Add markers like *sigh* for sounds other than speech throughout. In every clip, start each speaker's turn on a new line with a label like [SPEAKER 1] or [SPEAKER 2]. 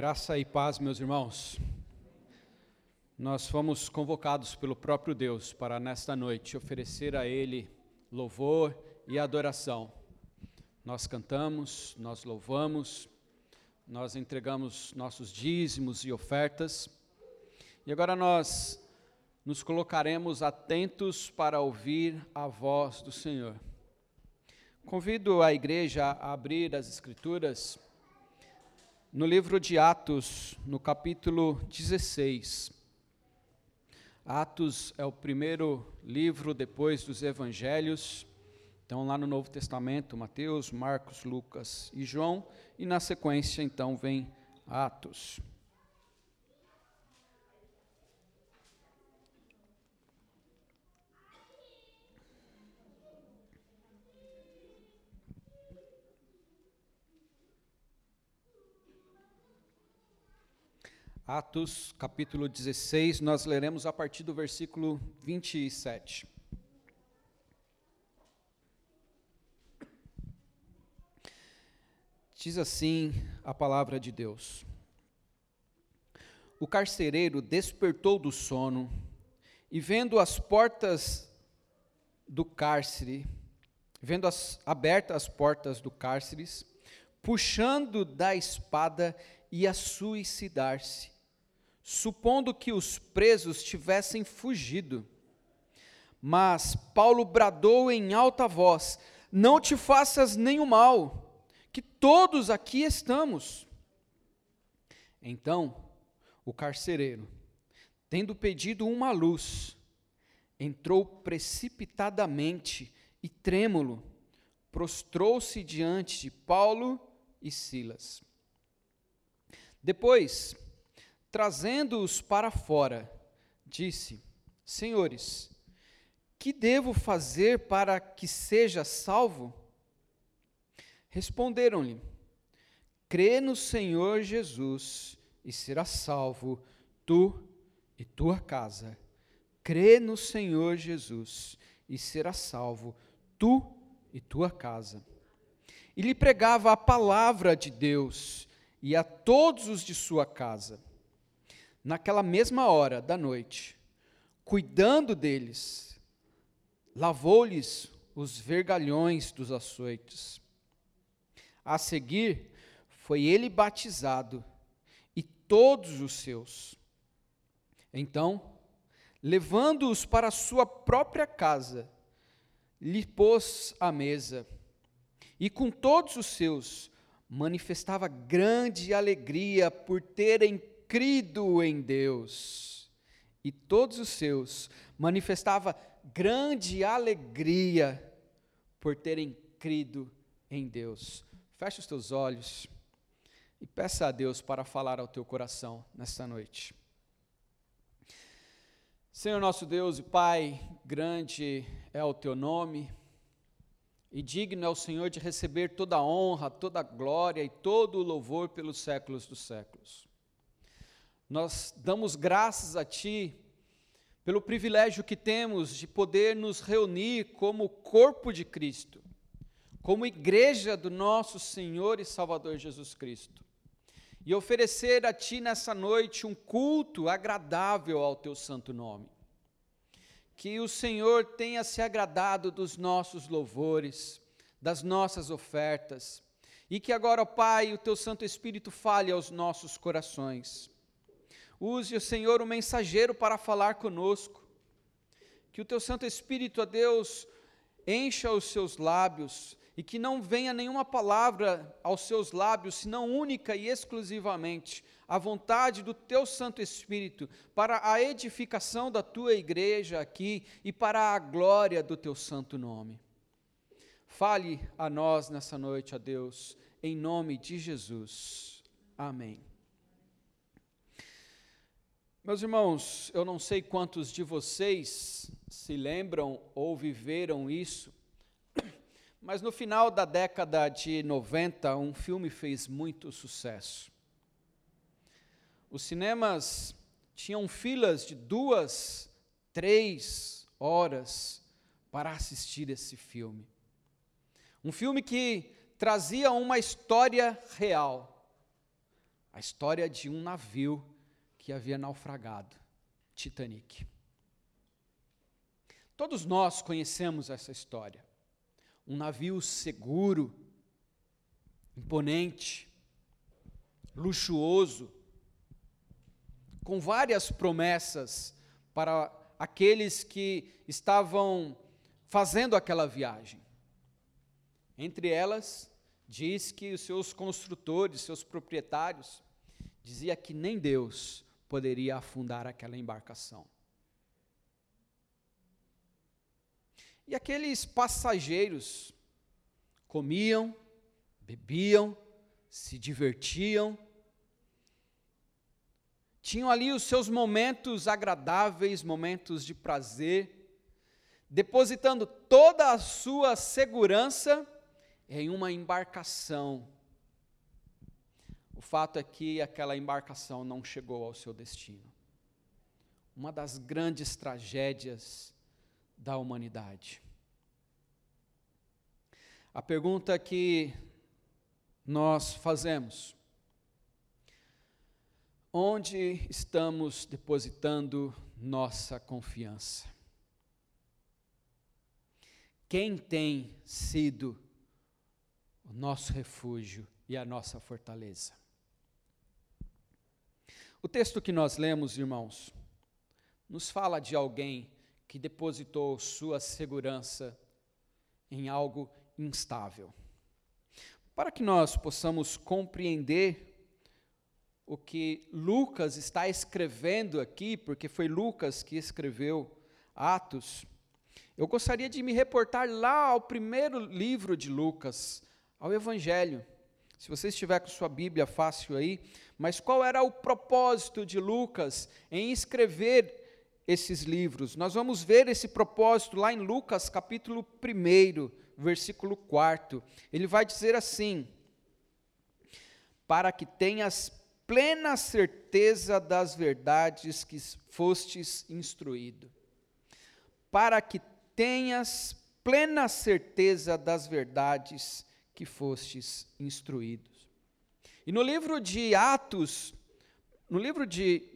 [SPEAKER 1] Graça e paz, meus irmãos. Nós fomos convocados pelo próprio Deus para nesta noite oferecer a Ele louvor e adoração. Nós cantamos, nós louvamos, nós entregamos nossos dízimos e ofertas. E agora nós nos colocaremos atentos para ouvir a voz do Senhor. Convido a igreja a abrir as Escrituras no livro de Atos, no capítulo 16. Atos é o primeiro livro depois dos evangelhos. Então, lá no Novo Testamento, Mateus, Marcos, Lucas e João, e na sequência, então, vem Atos. Atos, capítulo 16, nós leremos a partir do versículo 27. Diz assim a palavra de Deus: O carcereiro despertou do sono e, vendo as portas do cárcere, vendo as, abertas as portas do cárcere, puxando da espada, ia suicidar-se supondo que os presos tivessem fugido. Mas Paulo bradou em alta voz: Não te faças nenhum mal, que todos aqui estamos. Então, o carcereiro, tendo pedido uma luz, entrou precipitadamente e trêmulo, prostrou-se diante de Paulo e Silas. Depois, trazendo-os para fora, disse: Senhores, que devo fazer para que seja salvo? Responderam-lhe: Crê no Senhor Jesus e será salvo tu e tua casa. Crê no Senhor Jesus e será salvo tu e tua casa. E lhe pregava a palavra de Deus e a todos os de sua casa naquela mesma hora da noite, cuidando deles, lavou-lhes os vergalhões dos açoites. A seguir, foi ele batizado e todos os seus. Então, levando-os para sua própria casa, lhe pôs à mesa, e com todos os seus manifestava grande alegria por terem crido em Deus. E todos os seus manifestava grande alegria por terem crido em Deus. Feche os teus olhos e peça a Deus para falar ao teu coração nesta noite. Senhor nosso Deus e Pai, grande é o teu nome, e digno é o Senhor de receber toda a honra, toda a glória e todo o louvor pelos séculos dos séculos. Nós damos graças a Ti pelo privilégio que temos de poder nos reunir como corpo de Cristo, como igreja do nosso Senhor e Salvador Jesus Cristo, e oferecer a Ti nessa noite um culto agradável ao Teu santo nome. Que o Senhor tenha se agradado dos nossos louvores, das nossas ofertas, e que agora, ó Pai, o Teu Santo Espírito fale aos nossos corações Use o Senhor o mensageiro para falar conosco. Que o teu Santo Espírito, a Deus, encha os seus lábios e que não venha nenhuma palavra aos seus lábios, senão única e exclusivamente a vontade do teu Santo Espírito para a edificação da tua igreja aqui e para a glória do teu santo nome. Fale a nós nessa noite, a Deus, em nome de Jesus. Amém. Meus irmãos, eu não sei quantos de vocês se lembram ou viveram isso, *clears throat* mas no final da década de 90, um filme fez muito sucesso. Os cinemas tinham filas de duas, três horas para assistir esse filme. Um filme que trazia uma história real a história de um navio que havia naufragado, Titanic. Todos nós conhecemos essa história. Um navio seguro, imponente, luxuoso, com várias promessas para aqueles que estavam fazendo aquela viagem. Entre elas, diz que os seus construtores, seus proprietários, dizia que nem Deus poderia afundar aquela embarcação. E aqueles passageiros comiam, bebiam, se divertiam, tinham ali os seus momentos agradáveis, momentos de prazer, depositando toda a sua segurança em uma embarcação. O fato é que aquela embarcação não chegou ao seu destino. Uma das grandes tragédias da humanidade. A pergunta que nós fazemos: onde estamos depositando nossa confiança? Quem tem sido o nosso refúgio e a nossa fortaleza? O texto que nós lemos, irmãos, nos fala de alguém que depositou sua segurança em algo instável. Para que nós possamos compreender o que Lucas está escrevendo aqui, porque foi Lucas que escreveu Atos, eu gostaria de me reportar lá ao primeiro livro de Lucas, ao Evangelho. Se você estiver com sua Bíblia fácil aí, mas qual era o propósito de Lucas em escrever esses livros? Nós vamos ver esse propósito lá em Lucas capítulo 1, versículo 4. Ele vai dizer assim: Para que tenhas plena certeza das verdades que fostes instruído. Para que tenhas plena certeza das verdades que fostes instruídos. E no livro de Atos, no livro de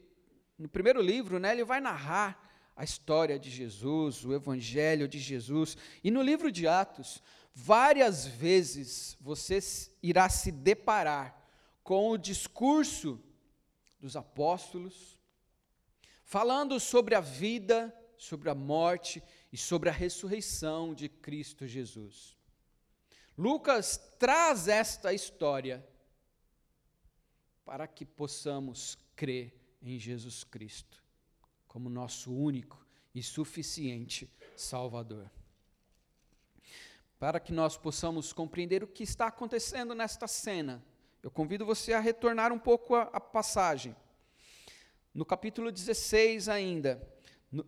[SPEAKER 1] no primeiro livro, né, ele vai narrar a história de Jesus, o evangelho de Jesus. E no livro de Atos, várias vezes você irá se deparar com o discurso dos apóstolos, falando sobre a vida, sobre a morte e sobre a ressurreição de Cristo Jesus. Lucas traz esta história para que possamos crer em Jesus Cristo como nosso único e suficiente Salvador. Para que nós possamos compreender o que está acontecendo nesta cena, eu convido você a retornar um pouco a passagem. No capítulo 16 ainda,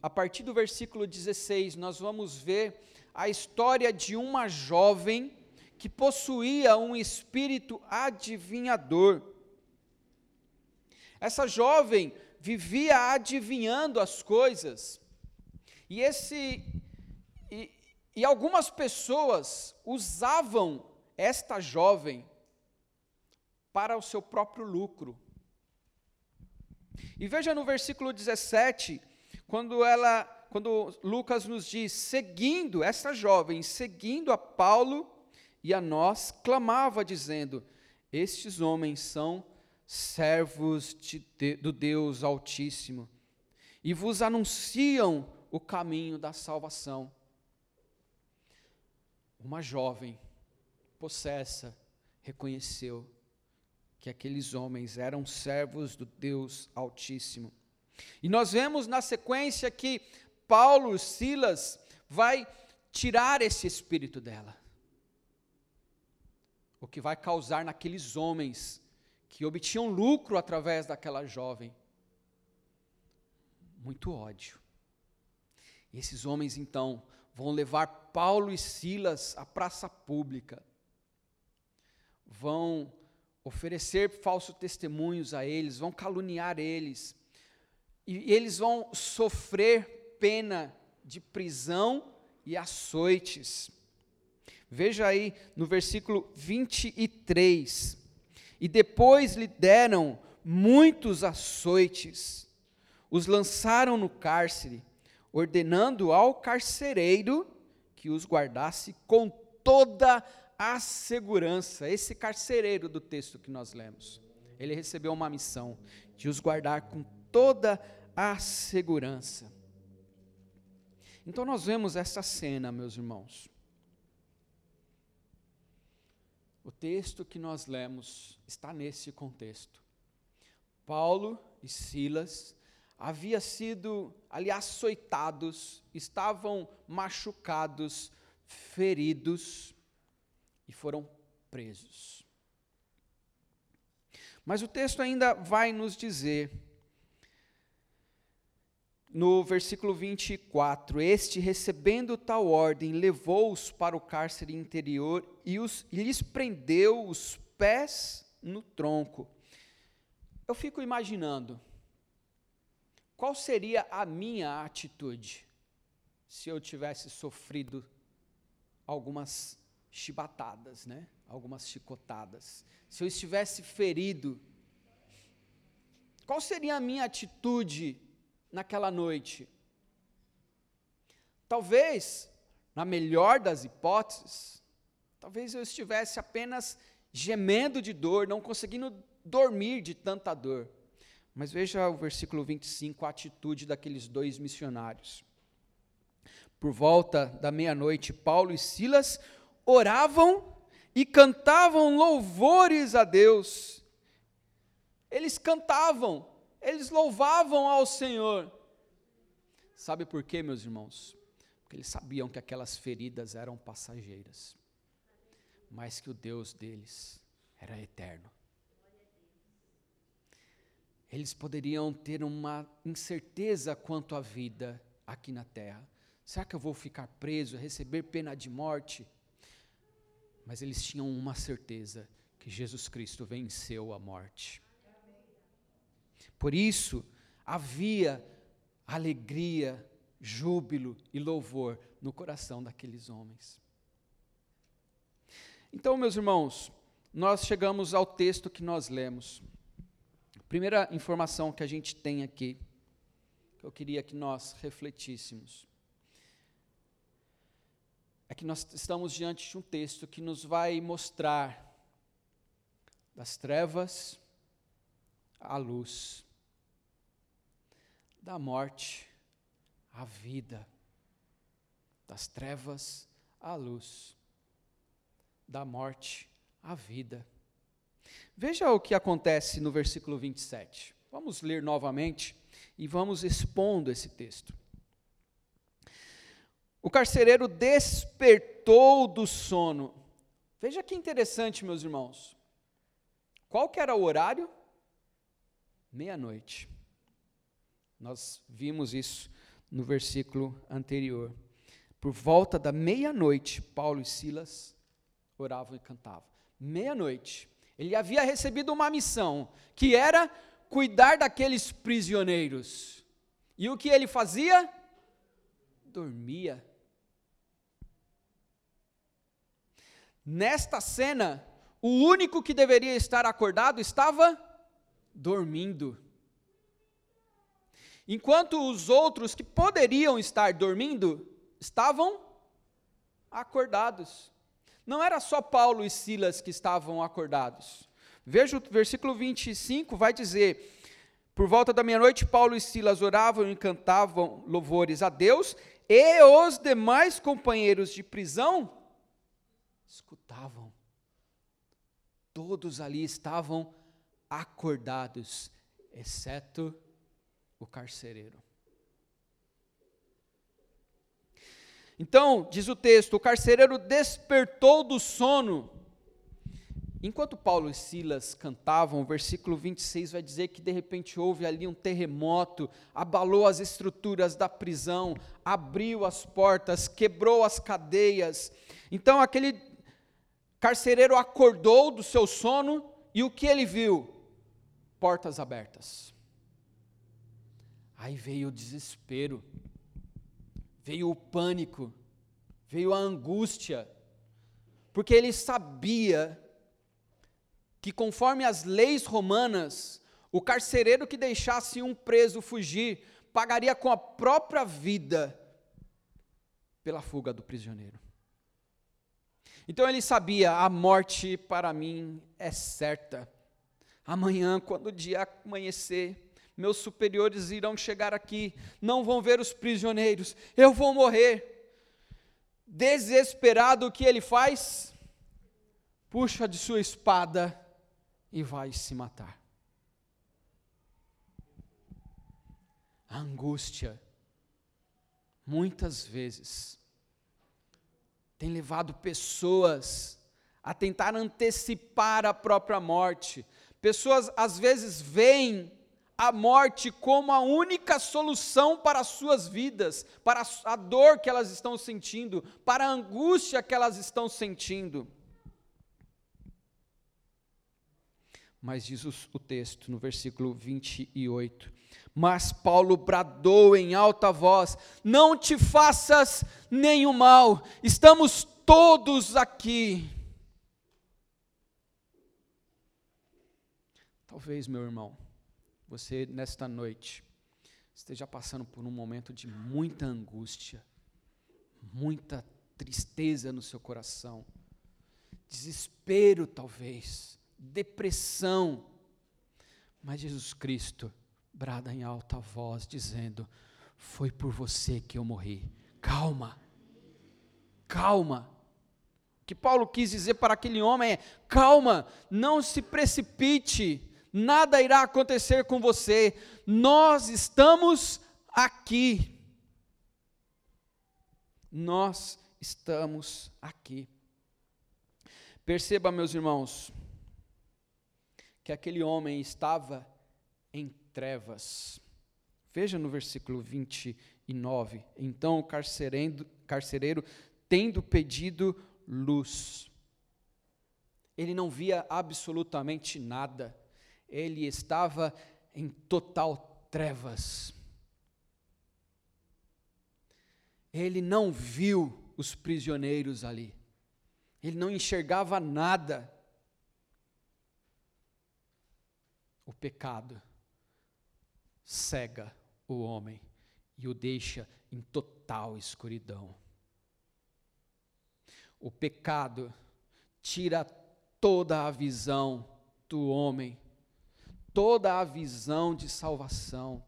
[SPEAKER 1] a partir do versículo 16, nós vamos ver a história de uma jovem que possuía um espírito adivinhador. Essa jovem vivia adivinhando as coisas. E esse e, e algumas pessoas usavam esta jovem para o seu próprio lucro. E veja no versículo 17, quando ela, quando Lucas nos diz, seguindo essa jovem, seguindo a Paulo e a nós, clamava dizendo: Estes homens são servos de, de, do Deus Altíssimo, e vos anunciam o caminho da salvação. Uma jovem possessa reconheceu que aqueles homens eram servos do Deus Altíssimo. E nós vemos na sequência que Paulo, Silas, vai tirar esse espírito dela. O que vai causar naqueles homens que obtinham lucro através daquela jovem. Muito ódio. E esses homens, então, vão levar Paulo e Silas à praça pública, vão oferecer falsos testemunhos a eles, vão caluniar eles, e eles vão sofrer pena de prisão e açoites. Veja aí no versículo 23. e depois lhe deram muitos açoites. Os lançaram no cárcere, ordenando ao carcereiro que os guardasse com toda a segurança. Esse carcereiro do texto que nós lemos, ele recebeu uma missão de os guardar com toda a segurança. Então nós vemos essa cena, meus irmãos. O texto que nós lemos está nesse contexto. Paulo e Silas haviam sido ali açoitados, estavam machucados, feridos e foram presos. Mas o texto ainda vai nos dizer no versículo 24: Este, recebendo tal ordem, levou-os para o cárcere interior e, os, lhes prendeu os pés no tronco. Eu fico imaginando, qual seria a minha atitude se eu tivesse sofrido algumas chibatadas, né? algumas chicotadas? Se eu estivesse ferido, qual seria a minha atitude naquela noite? Talvez, na melhor das hipóteses, talvez eu estivesse apenas gemendo de dor, não conseguindo dormir de tanta dor. Mas veja o versículo 25, a atitude daqueles dois missionários. Por volta da meia-noite, Paulo e Silas oravam e cantavam louvores a Deus. Eles cantavam, eles louvavam ao Senhor. Sabe por quê, meus irmãos? Porque eles sabiam que aquelas feridas eram passageiras, mas que o Deus deles era eterno. Eles poderiam ter uma incerteza quanto à vida aqui na terra. Será que eu vou ficar preso, receber pena de morte? Mas eles tinham uma certeza: que Jesus Cristo venceu a morte. Por isso, havia alegria, júbilo e louvor no coração daqueles homens. Então, meus irmãos, nós chegamos ao texto que nós lemos. Primeira informação que a gente tem aqui, que eu queria que nós refletíssemos, é que nós estamos diante de um texto que nos vai mostrar das trevas à luz da morte à vida, das trevas à luz, da morte à vida. Veja o que acontece no versículo 27. Vamos ler novamente e vamos expondo esse texto. O carcereiro despertou do sono. Veja que interessante, meus irmãos. Qual que era o horário? Meia-noite. Nós vimos isso no versículo anterior. Por volta da meia-noite, Paulo e Silas oravam e cantavam. Meia-noite. Ele havia recebido uma missão, que era cuidar daqueles prisioneiros. E o que ele fazia? Dormia. Nesta cena, o único que deveria estar acordado estava dormindo. Enquanto os outros que poderiam estar dormindo estavam acordados. Não era só Paulo e Silas que estavam acordados. Veja o versículo 25, vai dizer: Por volta da meia-noite, Paulo e Silas oravam e cantavam louvores a Deus, e os demais companheiros de prisão escutavam. Todos ali estavam acordados, exceto o carcereiro. Então, diz o texto: o carcereiro despertou do sono. Enquanto Paulo e Silas cantavam, o versículo 26 vai dizer que de repente houve ali um terremoto, abalou as estruturas da prisão, abriu as portas, quebrou as cadeias. Então aquele carcereiro acordou do seu sono e o que ele viu? Portas abertas. Aí veio o desespero, veio o pânico, veio a angústia, porque ele sabia que, conforme as leis romanas, o carcereiro que deixasse um preso fugir pagaria com a própria vida pela fuga do prisioneiro. Então ele sabia: a morte para mim é certa. Amanhã, quando o dia amanhecer, meus superiores irão chegar aqui, não vão ver os prisioneiros, eu vou morrer. Desesperado, o que ele faz? Puxa de sua espada e vai se matar. A angústia, muitas vezes, tem levado pessoas a tentar antecipar a própria morte. Pessoas às vezes veem a morte como a única solução para as suas vidas, para a dor que elas estão sentindo, para a angústia que elas estão sentindo. Mas diz o texto no versículo 28. Mas Paulo bradou em alta voz: Não te faças nenhum mal, estamos todos aqui. Talvez, meu irmão, você nesta noite esteja passando por um momento de muita angústia, muita tristeza no seu coração, desespero talvez, depressão. Mas Jesus Cristo brada em alta voz, dizendo: Foi por você que eu morri. Calma, calma. O que Paulo quis dizer para aquele homem é: calma, não se precipite, nada irá acontecer com você, nós estamos aqui. Nós estamos aqui. Perceba, meus irmãos, que aquele homem estava em trevas. Veja no versículo 29. Então o carcereiro, carcereiro tendo pedido luz, ele não via absolutamente nada ele estava em total trevas. Ele não viu os prisioneiros ali. Ele não enxergava nada. O pecado cega o homem e o deixa em total escuridão. O pecado tira toda a visão do homem toda a visão de salvação.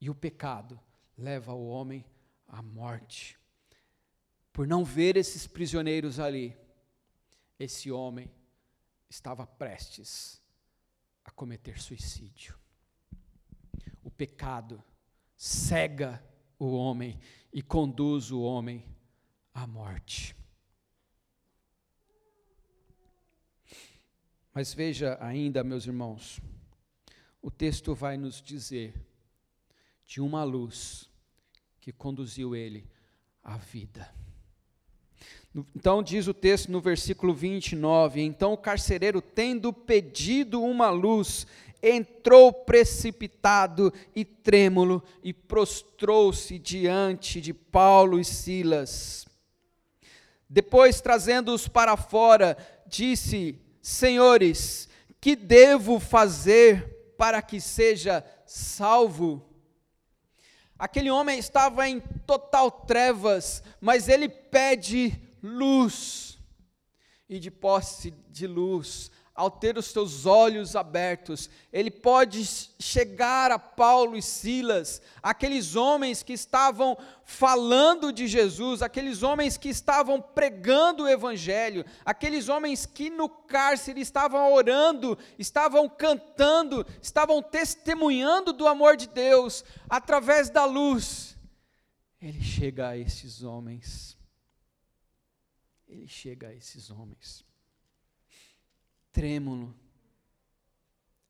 [SPEAKER 1] E o pecado leva o homem à morte. Por não ver esses prisioneiros ali, esse homem estava prestes a cometer suicídio. O pecado cega o homem e conduz o homem à morte. Mas veja ainda, meus irmãos, o texto vai nos dizer de uma luz que conduziu ele à vida. Então diz o texto no versículo 29: Então o carcereiro, tendo pedido uma luz, entrou precipitado e trêmulo e prostrou-se diante de Paulo e Silas. Depois, trazendo-os para fora, disse: Senhores, que devo fazer para que seja salvo? Aquele homem estava em total trevas, mas ele pede luz. E de posse de luz, ao ter os seus olhos abertos, ele pode chegar a Paulo e Silas, aqueles homens que estavam falando de Jesus, aqueles homens que estavam pregando o Evangelho, aqueles homens que no cárcere estavam orando, estavam cantando, estavam testemunhando do amor de Deus através da luz. Ele chega a esses homens. Ele chega a esses homens trêmulo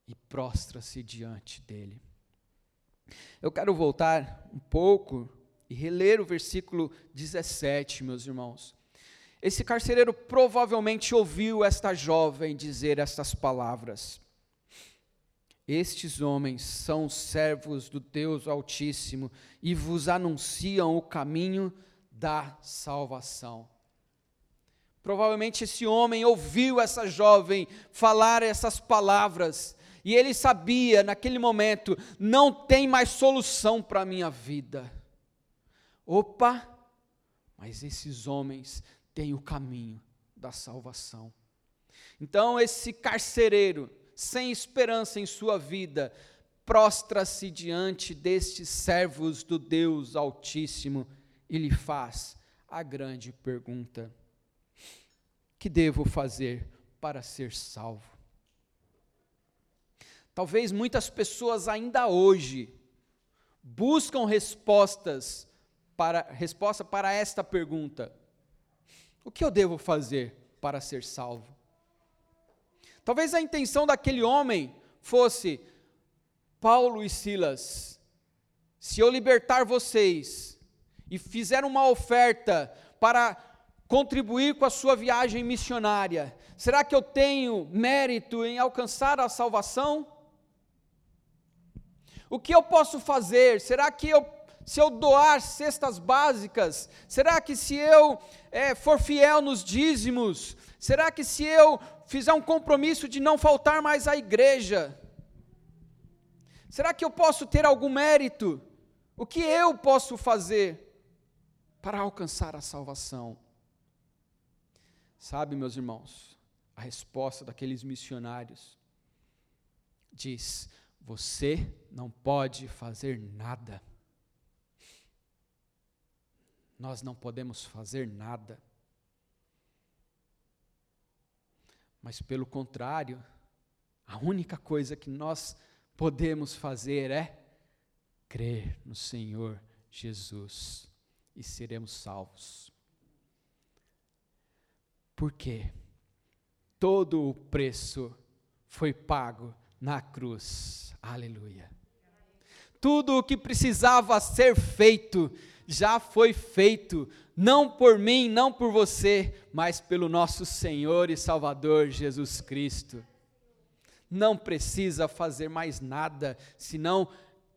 [SPEAKER 1] e prostra-se diante dele. Eu quero voltar um pouco e reler o versículo 17, meus irmãos. Esse carcereiro provavelmente ouviu esta jovem dizer estas palavras. Estes homens são servos do Deus Altíssimo e vos anunciam o caminho da salvação. Provavelmente esse homem ouviu essa jovem falar essas palavras, e ele sabia naquele momento: não tem mais solução para a minha vida. Opa, mas esses homens têm o caminho da salvação. Então, esse carcereiro, sem esperança em sua vida, prostra-se diante destes servos do Deus Altíssimo e lhe faz a grande pergunta: Que devo fazer para ser salvo? Talvez muitas pessoas ainda hoje buscam respostas para resposta para esta pergunta: O que eu devo fazer para ser salvo? Talvez a intenção daquele homem fosse: Paulo e Silas, se eu libertar vocês e fizer uma oferta para contribuir com a sua viagem missionária, será que eu tenho mérito em alcançar a salvação? O que eu posso fazer? Será que eu, se eu doar cestas básicas, será que se eu é, for fiel nos dízimos, será que se eu fizer um compromisso de não faltar mais à igreja, será que eu posso ter algum mérito? O que eu posso fazer para alcançar a salvação? Sabe, meus irmãos, a resposta daqueles missionários diz: você não pode fazer nada. Nós não podemos fazer nada. Mas, pelo contrário, a única coisa que nós podemos fazer é crer no Senhor Jesus e seremos salvos. Porque todo o preço foi pago na cruz. Aleluia. Tudo o que precisava ser feito já foi feito, não por mim, não por você, mas pelo nosso Senhor e Salvador Jesus Cristo. Não precisa fazer mais nada, senão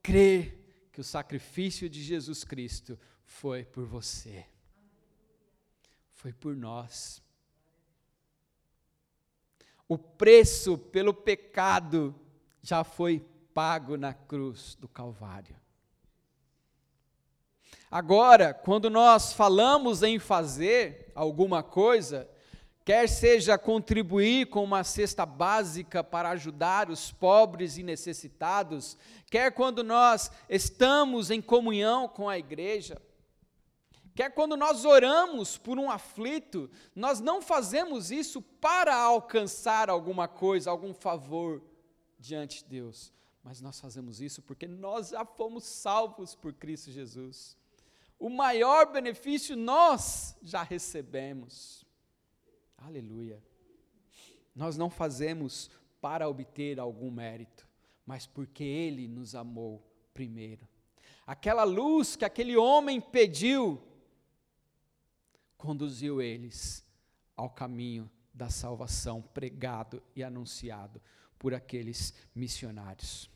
[SPEAKER 1] crer que o sacrifício de Jesus Cristo foi por você, foi por nós. O preço pelo pecado já foi pago na cruz do Calvário. Agora, quando nós falamos em fazer alguma coisa, quer seja contribuir com uma cesta básica para ajudar os pobres e necessitados, quer quando nós estamos em comunhão com a igreja, quer quando nós oramos por um aflito, nós não fazemos isso para alcançar alguma coisa, algum favor diante de Deus, mas nós fazemos isso porque nós já fomos salvos por Cristo Jesus. O maior benefício nós já recebemos. Aleluia. Nós não fazemos para obter algum mérito, mas porque Ele nos amou primeiro. Aquela luz que aquele homem pediu, conduziu eles ao caminho da salvação pregado e anunciado por aqueles missionários.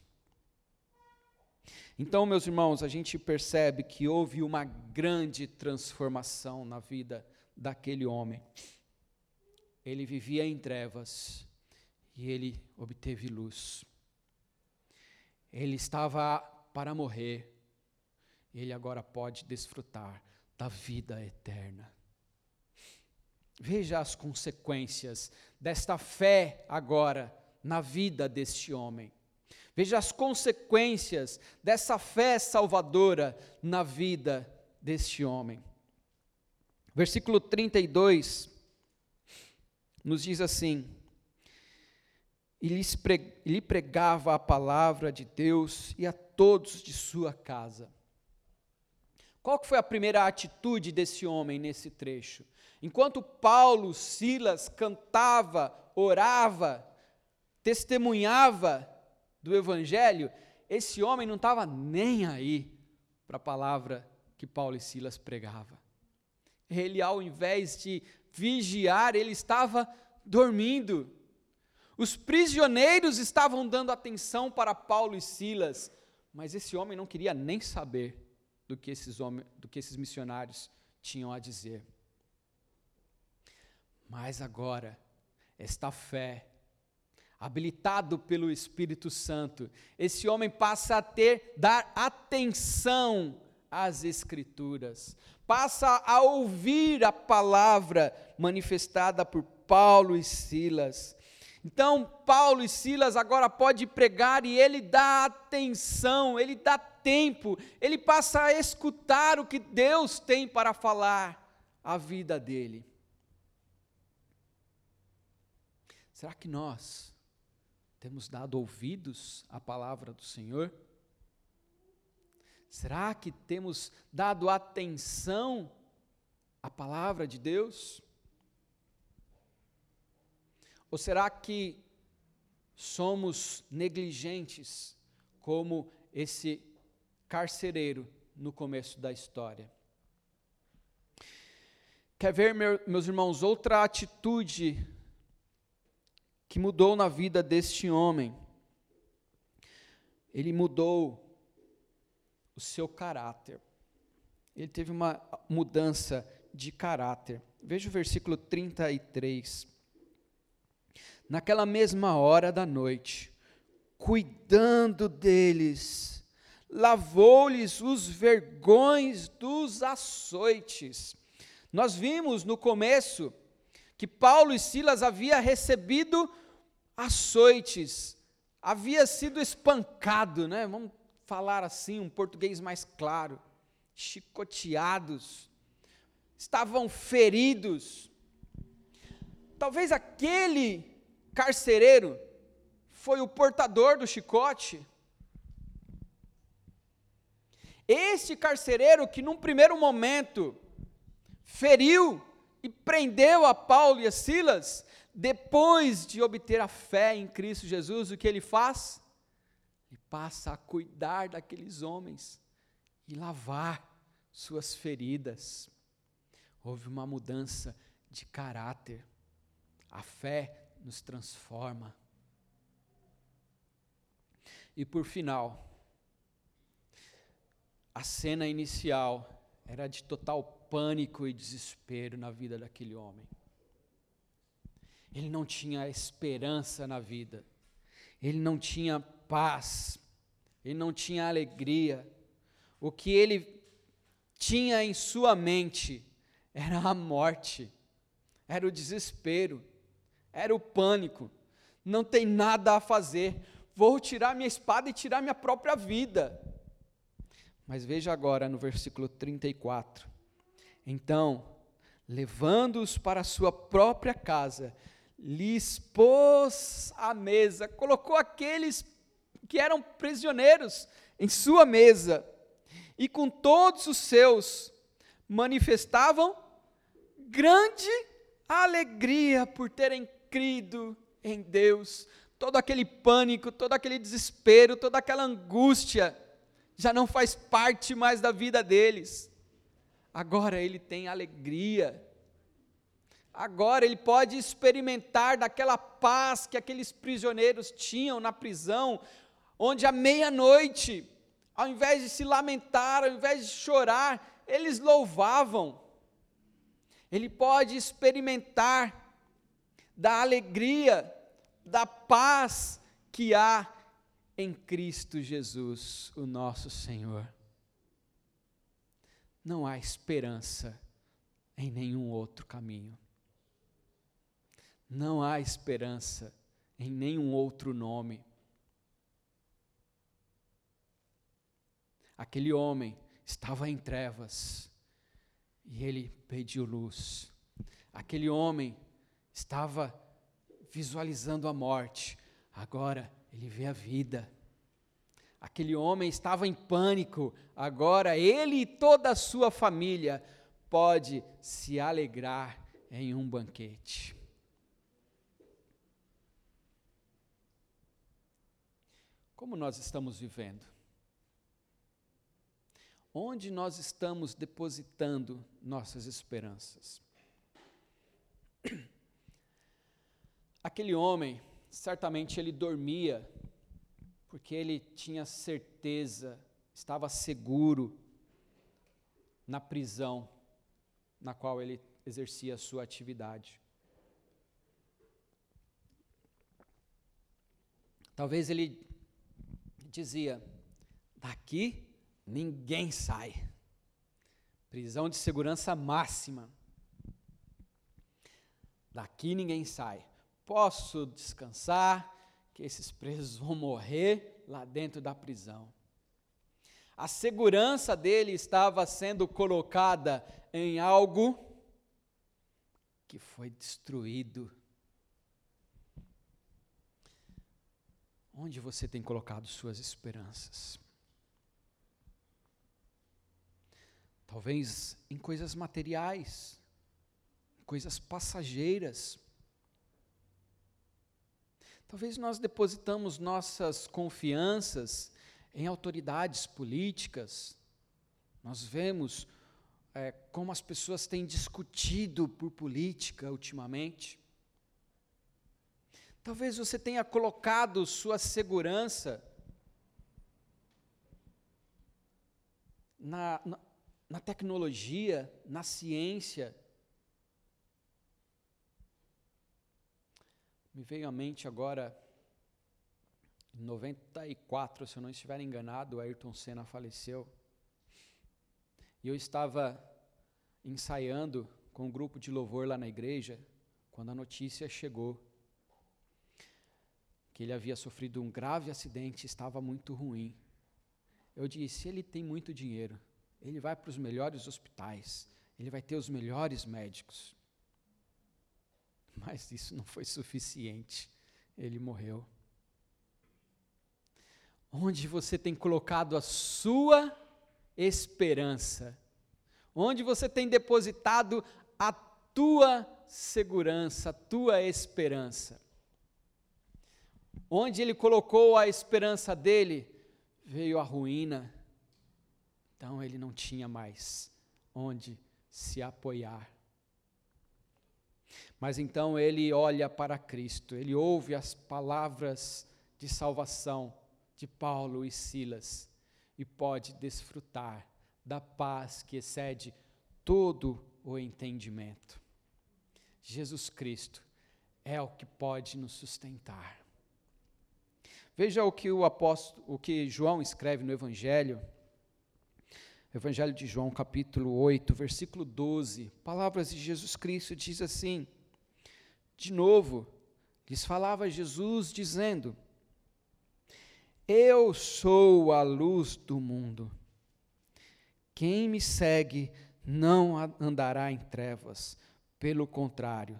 [SPEAKER 1] Então, meus irmãos, a gente percebe que houve uma grande transformação na vida daquele homem. Ele vivia em trevas e ele obteve luz. Ele estava para morrer, ele agora pode desfrutar da vida eterna. Veja as consequências desta fé agora na vida deste homem. Veja as consequências dessa fé salvadora na vida deste homem. Versículo 32 nos diz assim: E lhe pregava a palavra de Deus e a todos de sua casa. Qual foi a primeira atitude desse homem nesse trecho? Enquanto Paulo, Silas cantava, orava, testemunhava do Evangelho, esse homem não estava nem aí para a palavra que Paulo e Silas pregavam. Ele, ao invés de vigiar, ele estava dormindo. Os prisioneiros estavam dando atenção para Paulo e Silas, mas esse homem não queria nem saber do que esses, homens, do que esses missionários tinham a dizer. Mas agora, esta fé, habilitado pelo Espírito Santo, esse homem passa a ter, dar atenção às Escrituras, passa a ouvir a palavra manifestada por Paulo e Silas. Então, Paulo e Silas agora pode pregar e ele dá atenção, ele dá tempo, ele passa a escutar o que Deus tem para falar à vida dele. Será que nós temos dado ouvidos à palavra do Senhor? Será que temos dado atenção à palavra de Deus? Ou será que somos negligentes, como esse carcereiro no começo da história? Quer ver, meus irmãos, outra atitude que mudou na vida deste homem? Ele mudou o seu caráter. Ele teve uma mudança de caráter. Veja o versículo 33 naquela mesma hora da noite, cuidando deles, lavou-lhes os vergões dos açoites. Nós vimos no começo que Paulo e Silas havia recebido açoites, havia sido espancado, né? Vamos falar assim, um português mais claro, chicoteados, estavam feridos. Talvez aquele carcereiro foi o portador do chicote. Este carcereiro que num primeiro momento feriu e prendeu a Paulo e a Silas, depois de obter a fé em Cristo Jesus, o que ele faz? Ele passa a cuidar daqueles homens e lavar suas feridas. Houve uma mudança de caráter. A fé nos transforma. E por final, a cena inicial era de total pânico e desespero na vida daquele homem. Ele não tinha esperança na vida, ele não tinha paz, ele não tinha alegria. O que ele tinha em sua mente era a morte, era o desespero era o pânico. Não tem nada a fazer. Vou tirar minha espada e tirar minha própria vida. Mas veja agora no versículo 34. Então, levando-os para a sua própria casa, lhes pôs a mesa, colocou aqueles que eram prisioneiros em sua mesa, e com todos os seus manifestavam grande alegria por terem crido em Deus, todo aquele pânico, todo aquele desespero, toda aquela angústia, já não faz parte mais da vida deles. Agora ele tem alegria. Agora ele pode experimentar daquela paz que aqueles prisioneiros tinham na prisão, onde à meia-noite, ao invés de se lamentar, ao invés de chorar, eles louvavam. Ele pode experimentar da alegria, da paz que há em Cristo Jesus, o nosso Senhor. Não há esperança em nenhum outro caminho. Não há esperança em nenhum outro nome. Aquele homem estava em trevas e ele pediu luz. Aquele homem estava visualizando a morte, agora ele vê a vida. Aquele homem estava em pânico, agora ele e toda a sua família pode se alegrar em um banquete. Como nós estamos vivendo? Onde nós estamos depositando nossas esperanças? *clears throat* Aquele homem, certamente ele dormia, porque ele tinha certeza, estava seguro na prisão na qual ele exercia a sua atividade. Talvez ele dizia: daqui ninguém sai. Prisão de segurança máxima. Daqui ninguém sai. Posso descansar, que esses presos vão morrer lá dentro da prisão. A segurança dele estava sendo colocada em algo que foi destruído. Onde você tem colocado suas esperanças? Talvez em coisas materiais, coisas passageiras. Talvez nós depositamos nossas confianças em autoridades políticas. Nós vemos é, como as pessoas têm discutido por política ultimamente. Talvez você tenha colocado sua segurança na, na, na tecnologia, na ciência. Me veio à mente agora, em 94, se eu não estiver enganado, Ayrton Senna faleceu. E eu estava ensaiando com um grupo de louvor lá na igreja, quando a notícia chegou que ele havia sofrido um grave acidente, estava muito ruim. Eu disse: ele tem muito dinheiro, ele vai para os melhores hospitais, ele vai ter os melhores médicos. *laughs* Mas isso não foi suficiente, ele morreu. Onde você tem colocado a sua esperança? Onde você tem depositado a tua segurança, a tua esperança? Onde ele colocou a esperança dele, veio a ruína. Então ele não tinha mais onde se apoiar. Mas então ele olha para Cristo, ele ouve as palavras de salvação de Paulo e Silas e pode desfrutar da paz que excede todo o entendimento. Jesus Cristo é o que pode nos sustentar. Veja o que o apóstolo, o que João escreve no Evangelho, Evangelho de João, capítulo 8, versículo 12. Palavras de Jesus Cristo diz assim: De novo, lhes falava Jesus dizendo: Eu sou a luz do mundo. Quem me segue não andará em trevas, pelo contrário,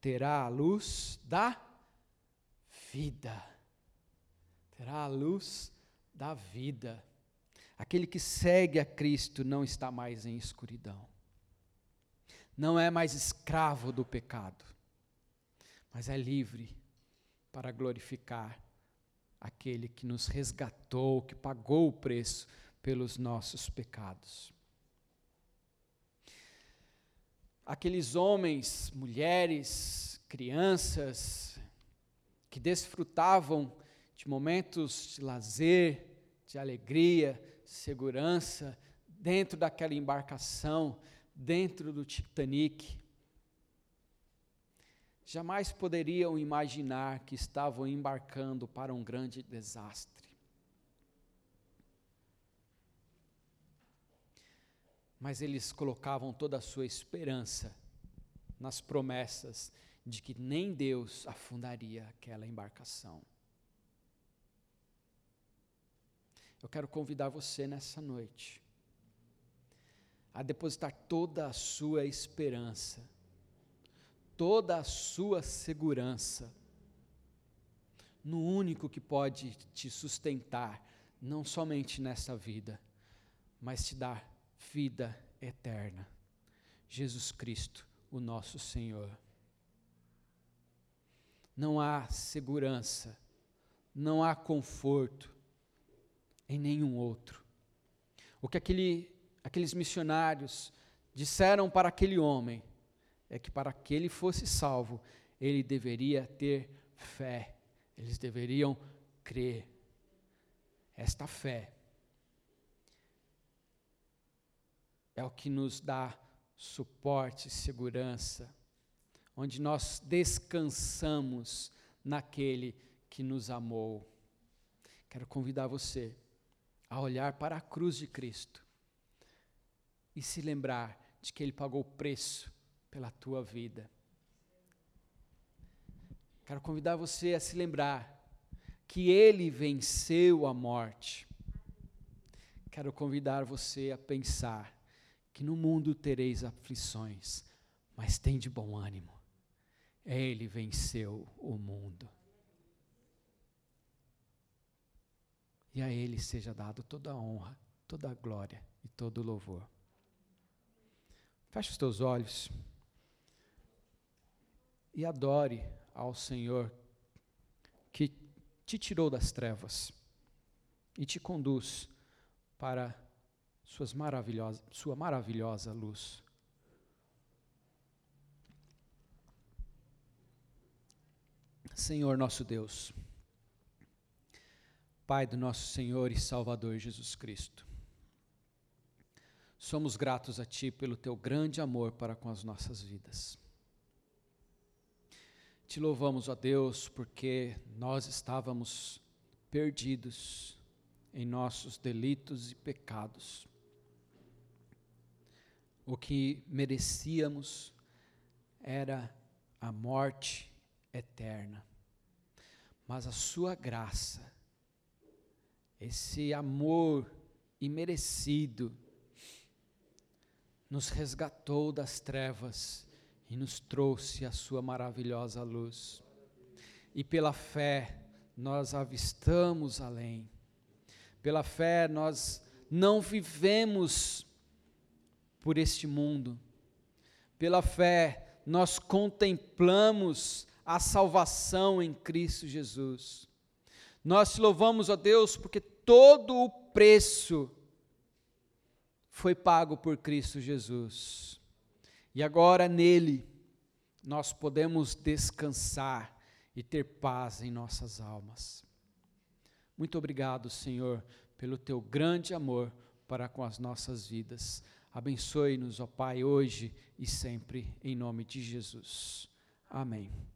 [SPEAKER 1] terá a luz da vida terá a luz da vida. Aquele que segue a Cristo não está mais em escuridão. Não é mais escravo do pecado, mas é livre para glorificar aquele que nos resgatou, que pagou o preço pelos nossos pecados. Aqueles homens, mulheres, crianças que desfrutavam de momentos de lazer, de alegria, segurança, dentro daquela embarcação, dentro do Titanic. Jamais poderiam imaginar que estavam embarcando para um grande desastre. Mas eles colocavam toda a sua esperança nas promessas de que nem Deus afundaria aquela embarcação. Eu quero convidar você nessa noite a depositar toda a sua esperança, toda a sua segurança no único que pode te sustentar, não somente nessa vida, mas te dar vida eterna. Jesus Cristo, o nosso Senhor. Não há segurança, não há conforto, em nenhum outro. O que aquele, aqueles missionários disseram para aquele homem é que para que ele fosse salvo, ele deveria ter fé, eles deveriam crer. Esta fé é o que nos dá suporte, segurança, onde nós descansamos naquele que nos amou. Quero convidar você a olhar para a cruz de Cristo e se lembrar de que Ele pagou o preço pela tua vida. Quero convidar você a se lembrar que Ele venceu a morte. Quero convidar você a pensar que no mundo tereis aflições, mas tem de bom ânimo. Ele venceu o mundo. E a Ele seja dado toda a honra, toda a glória e todo o louvor. Feche os teus olhos e adore ao Senhor que te tirou das trevas e te conduz para suas maravilhosa, sua maravilhosa luz. Senhor nosso Deus, Pai do nosso Senhor e Salvador Jesus Cristo. Somos gratos a Ti pelo Teu grande amor para com as nossas vidas. Te louvamos, ó Deus, porque nós estávamos perdidos em nossos delitos e pecados. O que merecíamos era a morte eterna. Mas a Sua graça, esse amor imerecido nos resgatou das trevas e nos trouxe a sua maravilhosa luz. E pela fé nós avistamos além. Pela fé nós não vivemos por este mundo. Pela fé nós contemplamos a salvação em Cristo Jesus. Nós te louvamos, ó Deus, porque todo o preço foi pago por Cristo Jesus. E agora nele nós podemos descansar e ter paz em nossas almas. Muito obrigado, Senhor, pelo teu grande amor para com as nossas vidas. Abençoe-nos, ó Pai, hoje e sempre, em nome de Jesus. Amém.